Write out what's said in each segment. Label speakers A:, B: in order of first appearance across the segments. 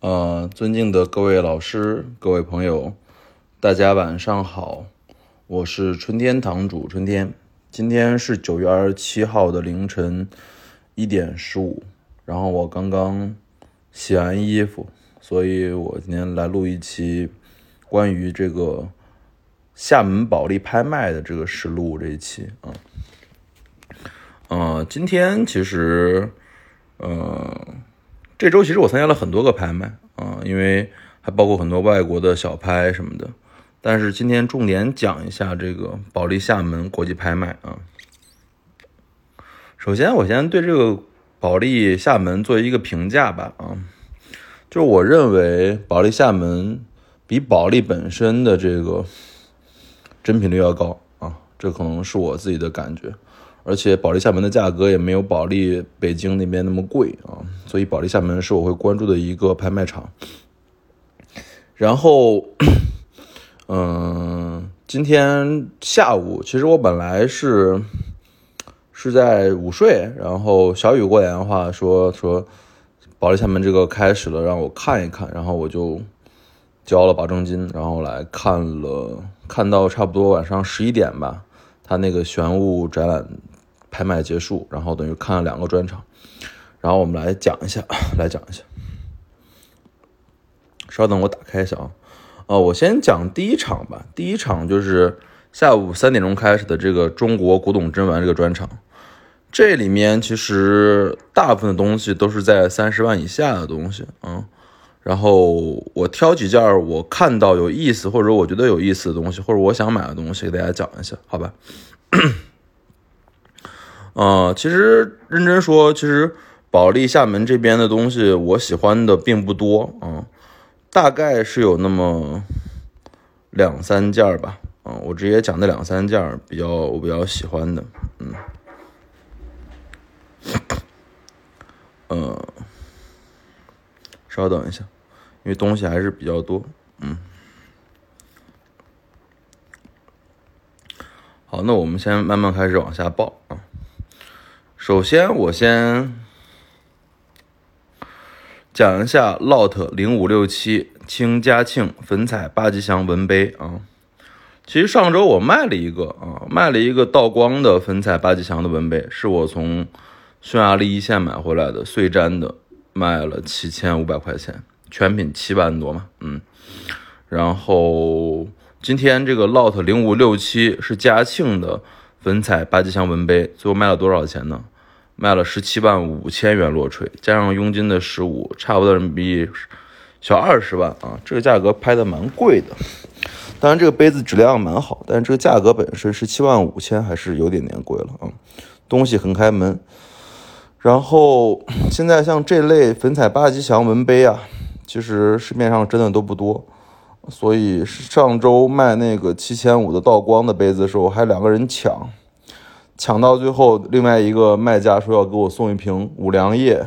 A: 呃，尊敬的各位老师、各位朋友，大家晚上好，我是春天堂主春天。今天是九月二十七号的凌晨一点十五，然后我刚刚洗完衣服，所以我今天来录一期关于这个厦门保利拍卖的这个实录这一期啊。呃，今天其实，呃。这周其实我参加了很多个拍卖啊，因为还包括很多外国的小拍什么的。但是今天重点讲一下这个保利厦门国际拍卖啊。首先，我先对这个保利厦门做一个评价吧啊，就是我认为保利厦门比保利本身的这个真品率要高啊，这可能是我自己的感觉。而且保利厦门的价格也没有保利北京那边那么贵啊，所以保利厦门是我会关注的一个拍卖场。然后，嗯，今天下午其实我本来是是在午睡，然后小雨过来的话说说保利厦门这个开始了，让我看一看，然后我就交了保证金，然后来看了，看到差不多晚上十一点吧，他那个玄武展览。拍卖结束，然后等于看了两个专场，然后我们来讲一下，来讲一下。稍等，我打开一下啊。呃，我先讲第一场吧。第一场就是下午三点钟开始的这个中国古董珍玩这个专场。这里面其实大部分的东西都是在三十万以下的东西啊。然后我挑几件我看到有意思或者我觉得有意思的东西，或者我想买的东西给大家讲一下，好吧？呃，其实认真说，其实保利厦门这边的东西我喜欢的并不多啊，大概是有那么两三件吧，啊，我直接讲那两三件比较我比较喜欢的，嗯，呃，稍等一下，因为东西还是比较多，嗯，好，那我们先慢慢开始往下报。首先，我先讲一下 Lot 零五六七清嘉庆粉彩八吉祥文杯啊。其实上周我卖了一个啊，卖了一个道光的粉彩八吉祥的文杯，是我从匈牙利一线买回来的碎粘的，卖了七千五百块钱，全品七万多嘛，嗯。然后今天这个 Lot 零五六七是嘉庆的。粉彩八吉祥文杯最后卖了多少钱呢？卖了十七万五千元落锤，加上佣金的十五，差不多人民币小二十万啊！这个价格拍的蛮贵的。当然这个杯子质量蛮好，但是这个价格本身十七万五千还是有点点贵了啊。东西很开门。然后现在像这类粉彩八吉祥文杯啊，其实市面上真的都不多。所以上周卖那个七千五的道光的杯子的时候，还两个人抢，抢到最后，另外一个卖家说要给我送一瓶五粮液，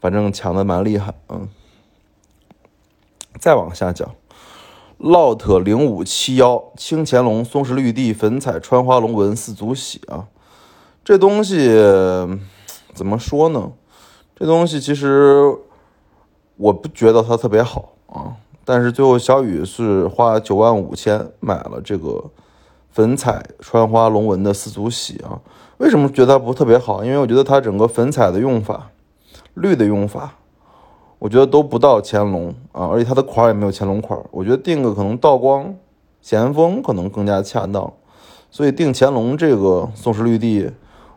A: 反正抢的蛮厉害，嗯。再往下讲，Lot 零五七幺清乾隆松石绿地粉彩穿花龙纹四足喜啊，这东西怎么说呢？这东西其实我不觉得它特别好啊。但是最后小雨是花九万五千买了这个粉彩穿花龙纹的四足喜啊，为什么觉得它不特别好？因为我觉得它整个粉彩的用法、绿的用法，我觉得都不到乾隆啊，而且它的款也没有乾隆款，我觉得定个可能道光、咸丰可能更加恰当，所以定乾隆这个宋石绿地，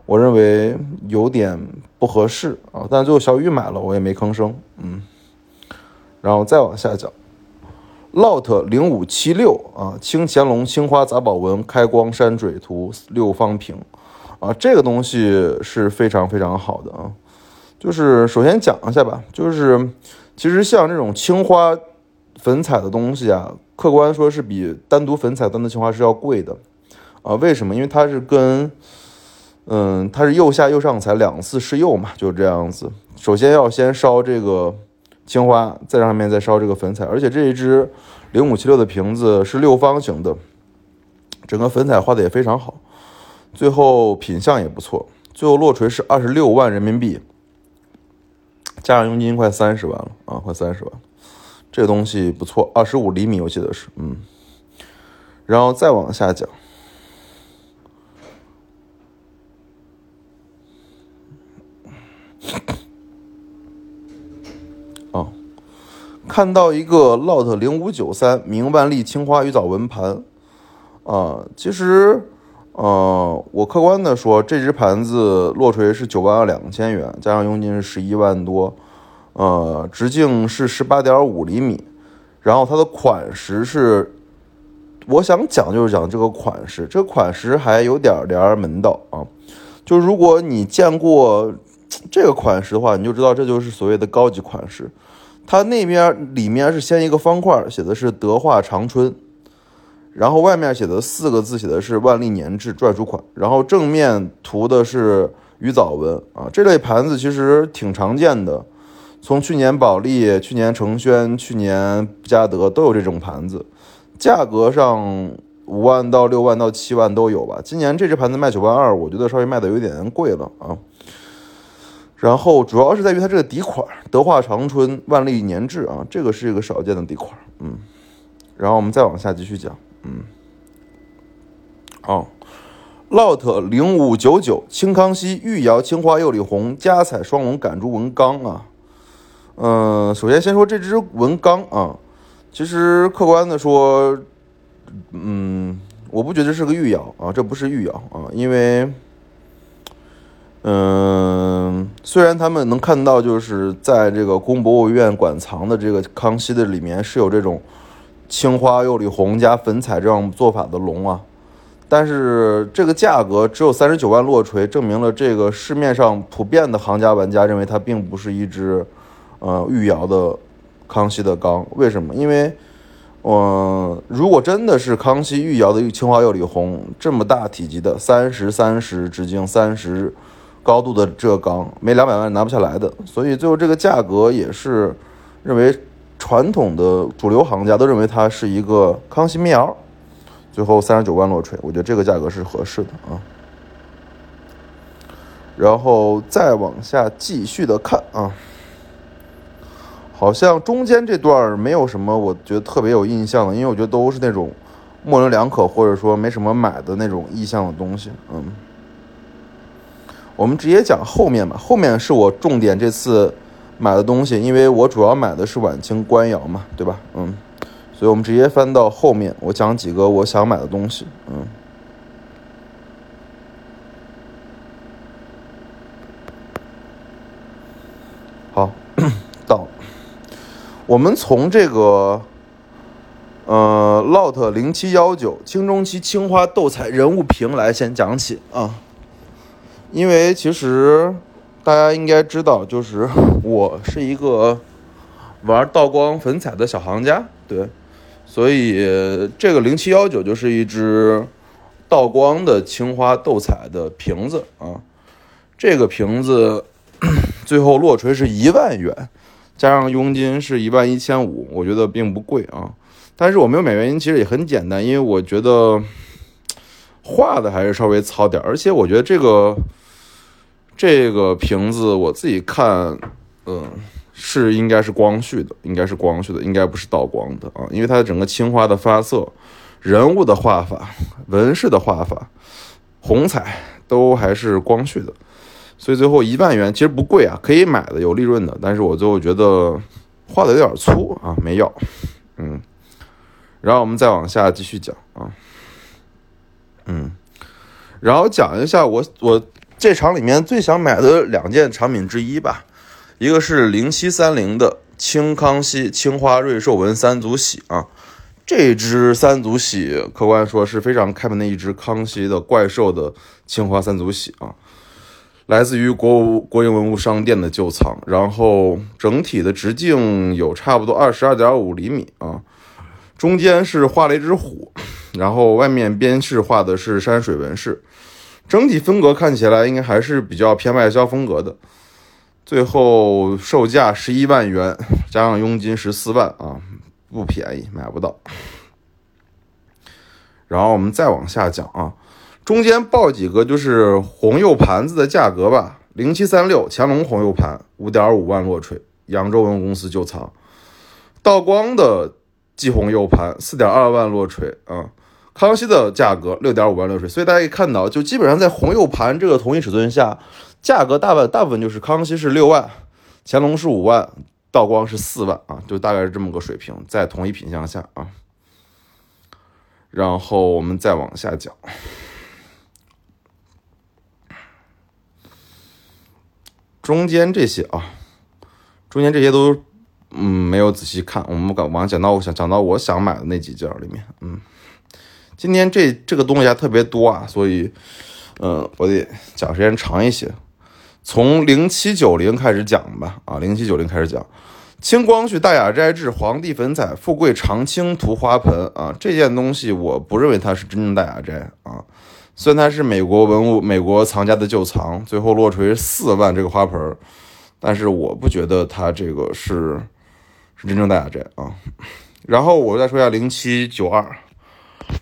A: 我认为有点不合适啊。但最后小雨买了，我也没吭声，嗯，然后再往下讲。Lot 零五七六啊，清乾隆青花杂宝纹开光山水图六方瓶啊，这个东西是非常非常好的啊。就是首先讲一下吧，就是其实像这种青花粉彩的东西啊，客观说是比单独粉彩单独青花是要贵的啊。为什么？因为它是跟嗯，它是釉下釉上彩两次试釉嘛，就这样子。首先要先烧这个。青花在上面再烧这个粉彩，而且这一支零五七六的瓶子是六方形的，整个粉彩画的也非常好，最后品相也不错，最后落锤是二十六万人民币，加上佣金快三十万了啊，快三十万。这东西不错，二十五厘米，我记得是，嗯。然后再往下讲，看到一个 LOT 零五九三明万历青花鱼藻纹盘，啊，其实。呃，我客观的说，这只盘子落锤是九万两千元，加上佣金是十一万多，呃，直径是十八点五厘米，然后它的款式是，我想讲就是讲这个款式，这个款式还有点点门道啊，就如果你见过这个款式的话，你就知道这就是所谓的高级款式，它那边里面是先一个方块，写的是德化长春。然后外面写的四个字写的是万历年制篆书款，然后正面涂的是鱼藻纹啊，这类盘子其实挺常见的，从去年保利、去年成轩、去年嘉德都有这种盘子，价格上五万到六万到七万都有吧。今年这只盘子卖九万二，我觉得稍微卖的有点贵了啊。然后主要是在于它这个底款，德化长春万历年制啊，这个是一个少见的底款，嗯。然后我们再往下继续讲。嗯，好，LOT 零五九九清康熙玉窑青花釉里红加彩双龙赶珠纹钢啊，嗯，首先先说这只纹钢啊，其实客观的说，嗯，我不觉得是个玉窑啊，这不是玉窑啊，因为，嗯，虽然他们能看到就是在这个宫博物院馆藏的这个康熙的里面是有这种。青花釉里红加粉彩这样做法的龙啊，但是这个价格只有三十九万落锤，证明了这个市面上普遍的行家玩家认为它并不是一只，呃，玉窑的康熙的缸。为什么？因为，嗯，如果真的是康熙玉窑的青花釉里红这么大体积的三十三十直径三十高度的这缸，没两百万拿不下来的。所以最后这个价格也是认为。传统的主流行家都认为它是一个康熙民窑，最后三十九万落锤，我觉得这个价格是合适的啊。然后再往下继续的看啊，好像中间这段没有什么我觉得特别有印象的，因为我觉得都是那种模棱两可或者说没什么买的那种意向的东西。嗯，我们直接讲后面吧，后面是我重点这次。买的东西，因为我主要买的是晚清官窑嘛，对吧？嗯，所以我们直接翻到后面，我讲几个我想买的东西。嗯，好，到我们从这个呃 LOT 零七幺九清中期青花斗彩人物瓶来先讲起啊，因为其实。大家应该知道，就是 我是一个玩道光粉彩的小行家，对，所以这个零七幺九就是一只道光的青花斗彩的瓶子啊。这个瓶子 最后落锤是一万元，加上佣金是一万一千五，我觉得并不贵啊。但是我没有买原因其实也很简单，因为我觉得画的还是稍微糙点，而且我觉得这个。这个瓶子我自己看，嗯，是应该是光绪的，应该是光绪的，应该不是道光的啊，因为它的整个青花的发色、人物的画法、纹饰的画法、红彩都还是光绪的，所以最后一万元其实不贵啊，可以买的，有利润的，但是我最后觉得画的有点粗啊，没要，嗯，然后我们再往下继续讲啊，嗯，然后讲一下我我。这场里面最想买的两件产品之一吧，一个是零七三零的清康熙青花瑞兽纹三足喜啊，这只三足喜客观说是非常开门的一只康熙的怪兽的青花三足喜啊，来自于国物国营文物商店的旧藏，然后整体的直径有差不多二十二点五厘米啊，中间是画了一只虎，然后外面边饰画的是山水纹饰。整体风格看起来应该还是比较偏外销风格的，最后售价十一万元，加上佣金十四万啊，不便宜，买不到。然后我们再往下讲啊，中间报几个就是红釉盘子的价格吧，零七三六乾隆红釉盘五点五万落锤，扬州文物公司旧藏。道光的霁红釉盘四点二万落锤啊，康熙的价格六点五万落锤，所以大家可以看到，就基本上在红釉盘这个同一尺寸下，价格大半大部分就是康熙是六万，乾隆是五万，道光是四万啊，就大概是这么个水平，在同一品相下啊。然后我们再往下讲，中间这些啊，中间这些都嗯没有仔细看，我们往往讲到我想讲到我想买的那几件里面，嗯，今天这这个东西还特别多啊，所以嗯我得讲时间长一些，从零七九零开始讲吧，啊零七九零开始讲。清光绪大雅斋制皇帝粉彩富贵长青图花盆啊，这件东西我不认为它是真正大雅斋啊，虽然它是美国文物、美国藏家的旧藏，最后落锤四万这个花盆，但是我不觉得它这个是是真正大雅斋啊。然后我再说一下零七九二，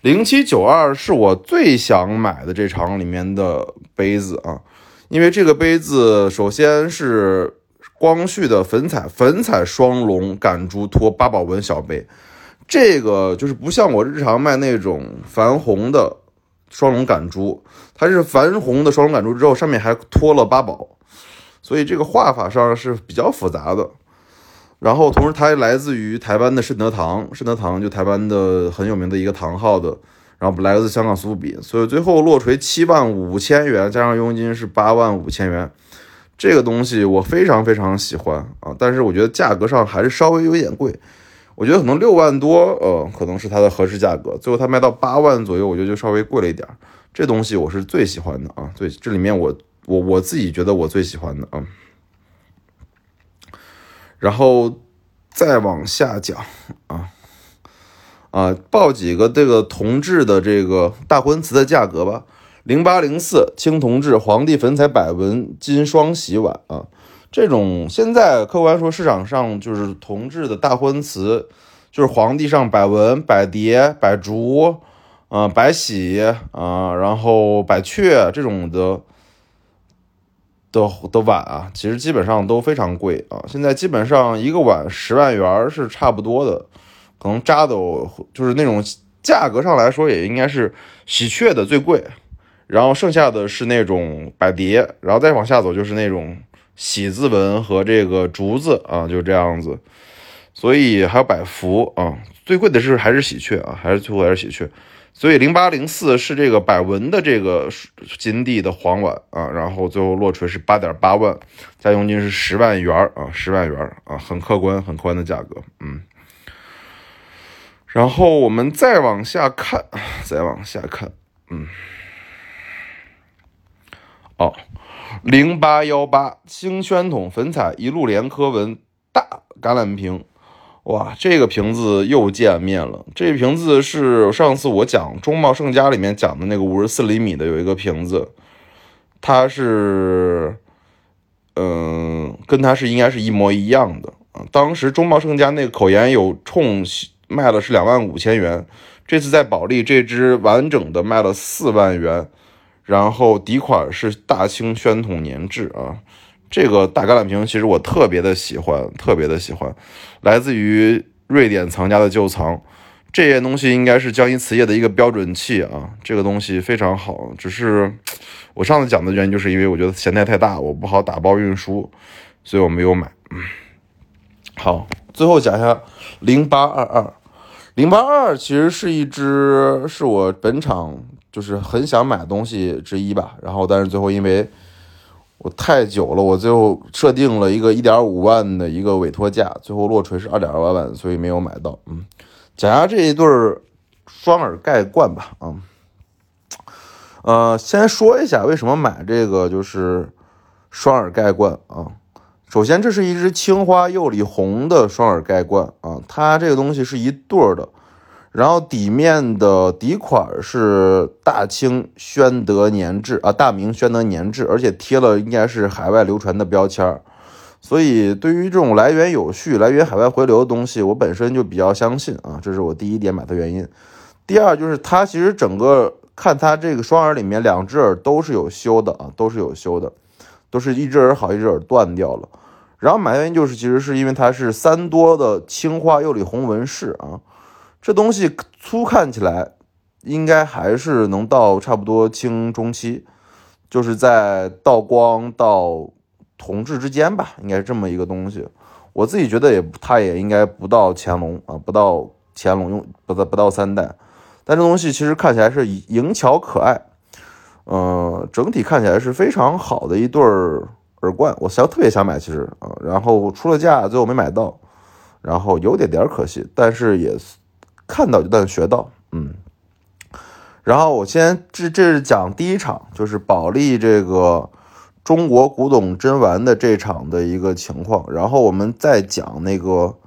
A: 零七九二是我最想买的这场里面的杯子啊，因为这个杯子首先是。光绪的粉彩粉彩双龙赶珠托八宝纹小杯，这个就是不像我日常卖那种矾红的双龙赶珠，它是矾红的双龙赶珠之后上面还托了八宝，所以这个画法上是比较复杂的。然后同时它来自于台湾的顺德堂，顺德堂就台湾的很有名的一个堂号的，然后来自香港苏富比，所以最后落锤七万五千元，加上佣金是八万五千元。这个东西我非常非常喜欢啊，但是我觉得价格上还是稍微有点贵，我觉得可能六万多，呃，可能是它的合适价格。最后它卖到八万左右，我觉得就稍微贵了一点。这东西我是最喜欢的啊，最这里面我我我自己觉得我最喜欢的啊。然后再往下讲啊啊，报几个这个铜制的这个大婚瓷的价格吧。零八零四青铜制皇帝粉彩百纹金双喜碗啊，这种现在客观说市场上就是铜制的大婚瓷，就是皇帝上百纹、百蝶、百竹，啊，百喜啊，然后百雀这种的的的碗啊，其实基本上都非常贵啊。现在基本上一个碗十万元是差不多的，可能扎斗就是那种价格上来说也应该是喜鹊的最贵。然后剩下的是那种百蝶，然后再往下走就是那种喜字纹和这个竹子啊，就这样子。所以还有百福啊，最贵的是还是喜鹊啊，还是最后还是喜鹊。所以零八零四是这个百文的这个金地的黄碗啊，然后最后落锤是八点八万，加佣金是十万元啊，十万元啊，很客观很客观的价格，嗯。然后我们再往下看，再往下看，嗯。哦，零八幺八清宣统粉彩一路连科纹大橄榄瓶，哇，这个瓶子又见面了。这个瓶子是上次我讲中茂盛家里面讲的那个五十四厘米的有一个瓶子，它是，嗯，跟它是应该是一模一样的啊。当时中茂盛家那个口沿有冲卖了是两万五千元，这次在保利这只完整的卖了四万元。然后底款是大清宣统年制啊，这个大橄榄瓶其实我特别的喜欢，特别的喜欢，来自于瑞典藏家的旧藏，这件东西应该是江阴瓷业的一个标准器啊，这个东西非常好，只是我上次讲的原因就是因为我觉得咸态太大，我不好打包运输，所以我没有买。好，最后讲一下零八二二，零八二其实是一只是我本场。就是很想买的东西之一吧，然后但是最后因为我太久了，我最后设定了一个一点五万的一个委托价，最后落锤是二点二万，所以没有买到。嗯，讲下这一对双耳盖罐吧。啊，呃，先说一下为什么买这个就是双耳盖罐啊。首先，这是一只青花釉里红的双耳盖罐啊，它这个东西是一对儿的。然后底面的底款是大清宣德年制啊，大明宣德年制，而且贴了应该是海外流传的标签，所以对于这种来源有序、来源海外回流的东西，我本身就比较相信啊，这是我第一点买的原因。第二就是它其实整个看它这个双耳里面两只耳都是有修的啊，都是有修的，都是一只耳好，一只耳断掉了。然后买的原因就是其实是因为它是三多的青花釉里红纹饰啊，这东西粗看起来应该还是能到差不多清中期，就是在道光到同治之间吧，应该是这么一个东西。我自己觉得也它也应该不到乾隆啊，不到乾隆用不到不到三代，但这东西其实看起来是莹巧可爱，嗯，整体看起来是非常好的一对儿。耳冠，我想特别想买，其实啊，然后出了价，最后没买到，然后有点点可惜，但是也看到就算学到，嗯。然后我先这这是讲第一场，就是保利这个中国古董珍玩的这场的一个情况，然后我们再讲那个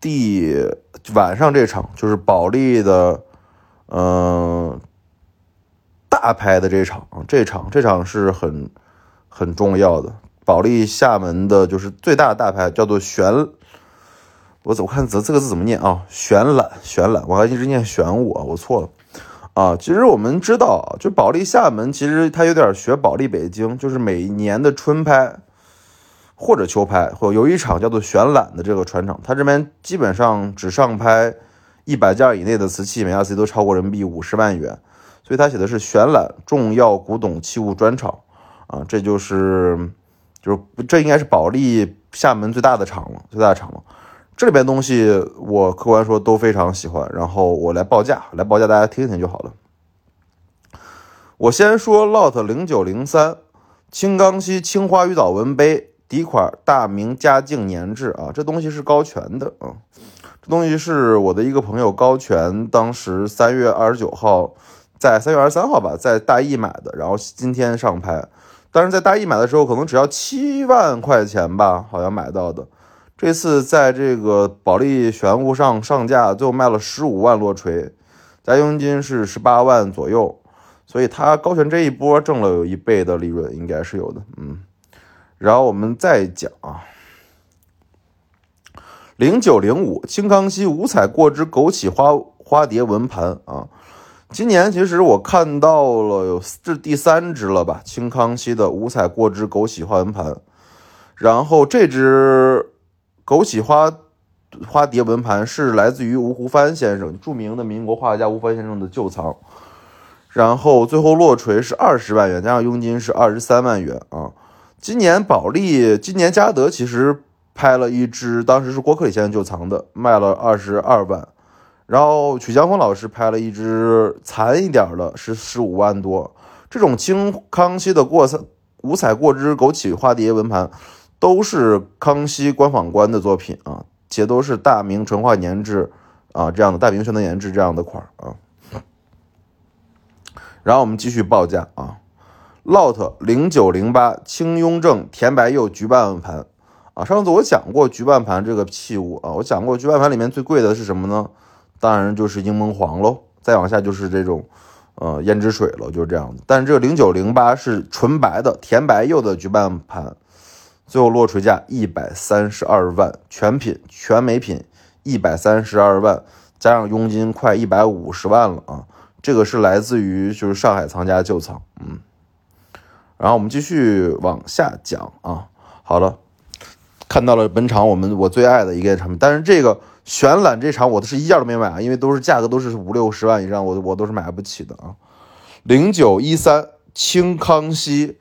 A: 第晚上这场，就是保利的嗯大牌的这场，这场这场是很。很重要的，保利厦门的就是最大的大牌，叫做玄，我怎么看这这个字怎么念啊？玄览，玄览，我还一直念玄武啊，我错了啊。其实我们知道，就保利厦门，其实它有点学保利北京，就是每年的春拍或者秋拍，或有一场叫做玄览的这个船厂，它这边基本上只上拍一百件以内的瓷器，每件瓷器都超过人民币五十万元，所以它写的是玄览重要古董器物专场。啊，这就是，就是这应该是保利厦门最大的厂了，最大的厂了。这里边东西我客观说都非常喜欢，然后我来报价，来报价大家听听就好了。我先说 Lot 零九零三青钢锡青花鱼藻纹杯底款大明嘉靖年制啊，这东西是高全的啊，这东西是我的一个朋友高全，当时三月二十九号在三月二十三号吧，在大益买的，然后今天上拍。但是在大益买的时候，可能只要七万块钱吧，好像买到的。这次在这个保利玄物上上架，最后卖了十五万落锤，加佣金是十八万左右，所以他高悬这一波挣了有一倍的利润，应该是有的。嗯，然后我们再讲啊，零九零五清康熙五彩过枝枸杞花花蝶纹盘啊。今年其实我看到了有这第三只了吧，清康熙的五彩过枝枸杞花纹盘，然后这只枸杞花花蝶纹盘是来自于吴湖帆先生，著名的民国画家吴帆先生的旧藏，然后最后落锤是二十万元，加上佣金是二十三万元啊。今年保利，今年嘉德其实拍了一只，当时是郭克里先生旧藏的，卖了二十二万。然后曲江峰老师拍了一只残一点的，是十五万多。这种清康熙的过彩五彩过枝枸杞花蝶纹盘，都是康熙官方官的作品啊，且都是大明成化年制啊这样的大明宣德年制这样的款啊。然后我们继续报价啊，Lot 零九零八清雍正甜白釉菊瓣盘啊，上次我讲过菊瓣盘这个器物啊，我讲过菊瓣盘里面最贵的是什么呢？当然就是柠檬黄喽，再往下就是这种，呃，胭脂水了，就是这样的。但是这个零九零八是纯白的甜白釉的菊瓣盘，最后落锤价一百三十二万，全品全美品一百三十二万，加上佣金快一百五十万了啊！这个是来自于就是上海藏家旧藏，嗯。然后我们继续往下讲啊，好了，看到了本场我们我最爱的一个产品，但是这个。玄览这场我都是一件都没买啊，因为都是价格都是五六十万以上，我我都是买不起的啊。零九一三清康熙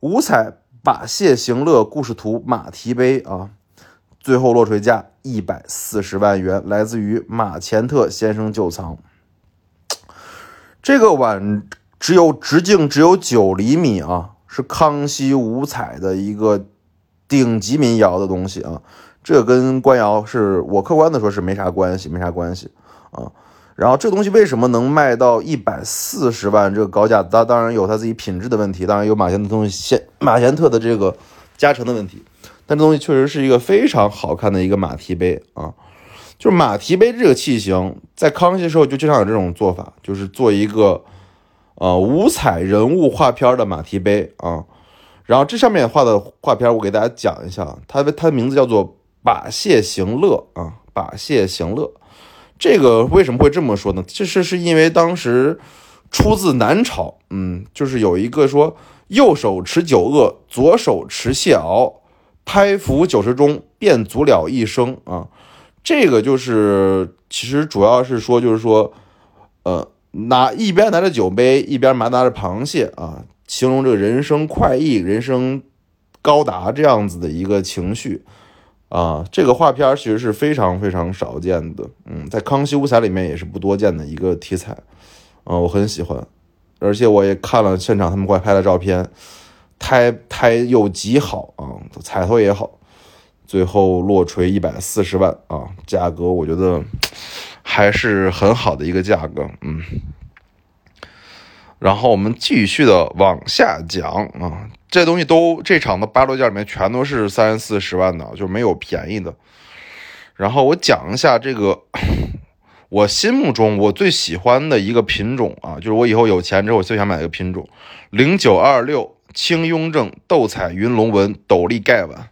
A: 五彩把谢行乐故事图马蹄杯啊，最后落锤价一百四十万元，来自于马前特先生旧藏。这个碗只有直径只有九厘米啊，是康熙五彩的一个顶级民窑的东西啊。这跟官窑是我客观的说，是没啥关系，没啥关系啊。然后这东西为什么能卖到一百四十万这个高价？它当然有它自己品质的问题，当然有马贤的东西，现马贤特的这个加成的问题。但这东西确实是一个非常好看的一个马蹄杯啊。就是马蹄杯这个器型，在康熙时候就经常有这种做法，就是做一个呃五彩人物画片的马蹄杯啊。然后这上面画的画片，我给大家讲一下，它的它的名字叫做。把谢行乐啊，把谢行乐，这个为什么会这么说呢？其实是因为当时出自南朝，嗯，就是有一个说右手持九恶，左手持谢鳌，拍拂九十中，便足了一生啊。这个就是其实主要是说，就是说，呃，拿一边拿着酒杯，一边拿拿着螃蟹啊，形容这个人生快意、人生高达这样子的一个情绪啊。这个画片其实是非常非常少见的，嗯，在《康熙五彩》里面也是不多见的一个题材，啊，我很喜欢，而且我也看了现场他们过来拍的照片，胎胎又极好啊，彩头也好。最后落锤一百四十万啊，价格我觉得还是很好的一个价格，嗯。然后我们继续的往下讲啊，这东西都这场的八六件里面全都是三四十万的，就没有便宜的。然后我讲一下这个 我心目中我最喜欢的一个品种啊，就是我以后有钱之后我最想买一个品种，零九二六青雍正斗彩云龙纹斗笠盖碗。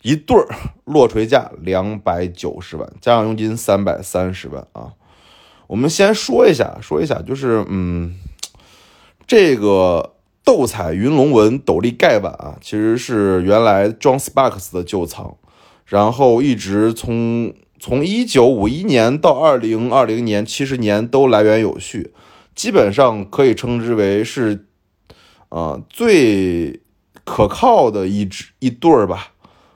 A: 一对儿落锤价两百九十万，加上佣金三百三十万啊！我们先说一下，说一下，就是嗯，这个斗彩云龙纹斗笠盖碗啊，其实是原来 John Sparks 的旧藏，然后一直从从一九五一年到二零二零年，七十年都来源有序，基本上可以称之为是啊最可靠的一只一对儿吧。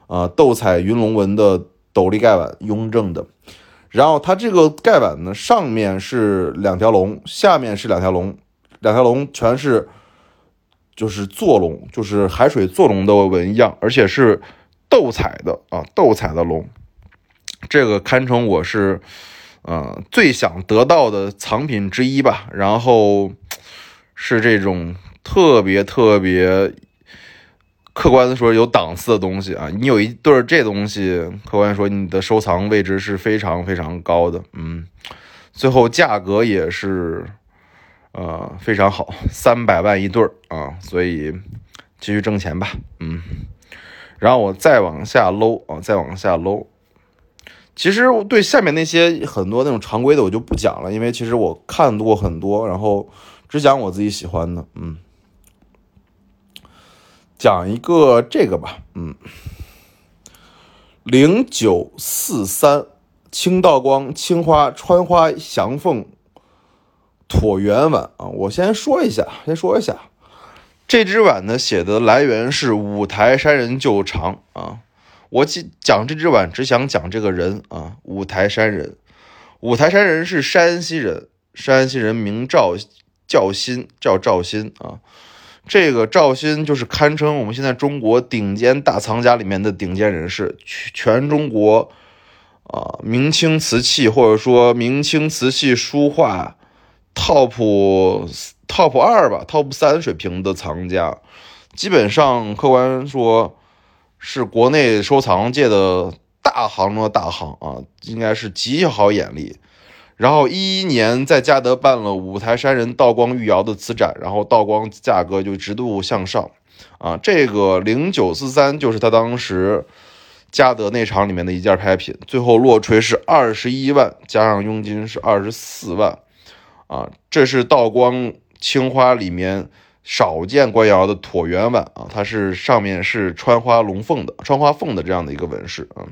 A: 啊，斗彩云龙纹的斗笠盖碗，雍正的。然后它这个盖碗呢，上面是两条龙，下面是两条龙，两条龙全是就是坐龙，就是海水坐龙的纹样，而且是斗彩的啊，斗彩的龙。这个堪称我是呃最想得到的藏品之一吧。然后是这种特别特别。客观的说，有档次的东西啊，你有一对这东西，客观说你的收藏位置是非常非常高的，嗯，最后价格也是，呃，非常好，三百万一对儿啊，所以继续挣钱吧，嗯，然后我再往下搂啊，再往下搂，其实对下面那些很多那种常规的我就不讲了，因为其实我看过很多，然后只讲我自己喜欢的，嗯。讲一个这个吧，嗯，零九四三清道光青花穿花祥凤椭圆碗啊，我先说一下，先说一下，这只碗呢写的来源是五台山人旧藏啊，我讲讲这只碗只想讲这个人啊，五台山人，五台山人是山西人，山西人名赵赵新，叫赵新啊。这个赵鑫就是堪称我们现在中国顶尖大藏家里面的顶尖人士，全中国啊明清瓷器或者说明清瓷器书画 top top 二吧，top 三水平的藏家，基本上客观说是国内收藏界的大行中的大行啊，应该是极好眼力。然后一一年在嘉德办了五台山人道光御窑的瓷展，然后道光价格就直度向上，啊，这个零九四三就是他当时嘉德那场里面的一件拍品，最后落锤是二十一万，加上佣金是二十四万，啊，这是道光青花里面少见官窑的椭圆碗啊，它是上面是穿花龙凤的，穿花凤的这样的一个纹饰啊。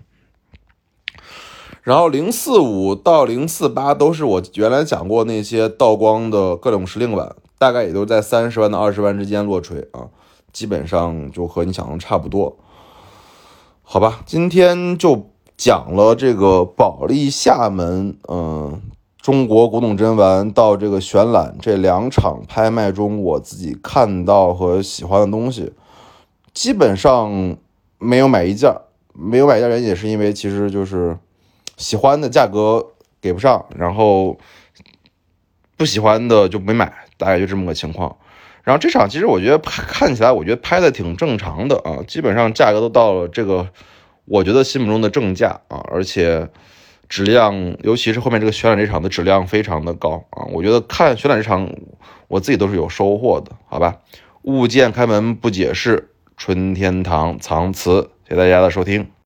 A: 然后零四五到零四八都是我原来讲过那些道光的各种时令碗，大概也都在三十万到二十万之间落锤啊，基本上就和你想的差不多。好吧，今天就讲了这个保利厦门，嗯，中国古董珍玩到这个选览这两场拍卖中，我自己看到和喜欢的东西，基本上没有买一件，没有买一件原因也是因为其实就是。喜欢的价格给不上，然后不喜欢的就没买，大概就这么个情况。然后这场其实我觉得看起来，我觉得拍的挺正常的啊，基本上价格都到了这个我觉得心目中的正价啊，而且质量，尤其是后面这个选览这场的质量非常的高啊，我觉得看选览这场我自己都是有收获的，好吧？物见开门不解释，春天堂藏词，谢谢大家的收听。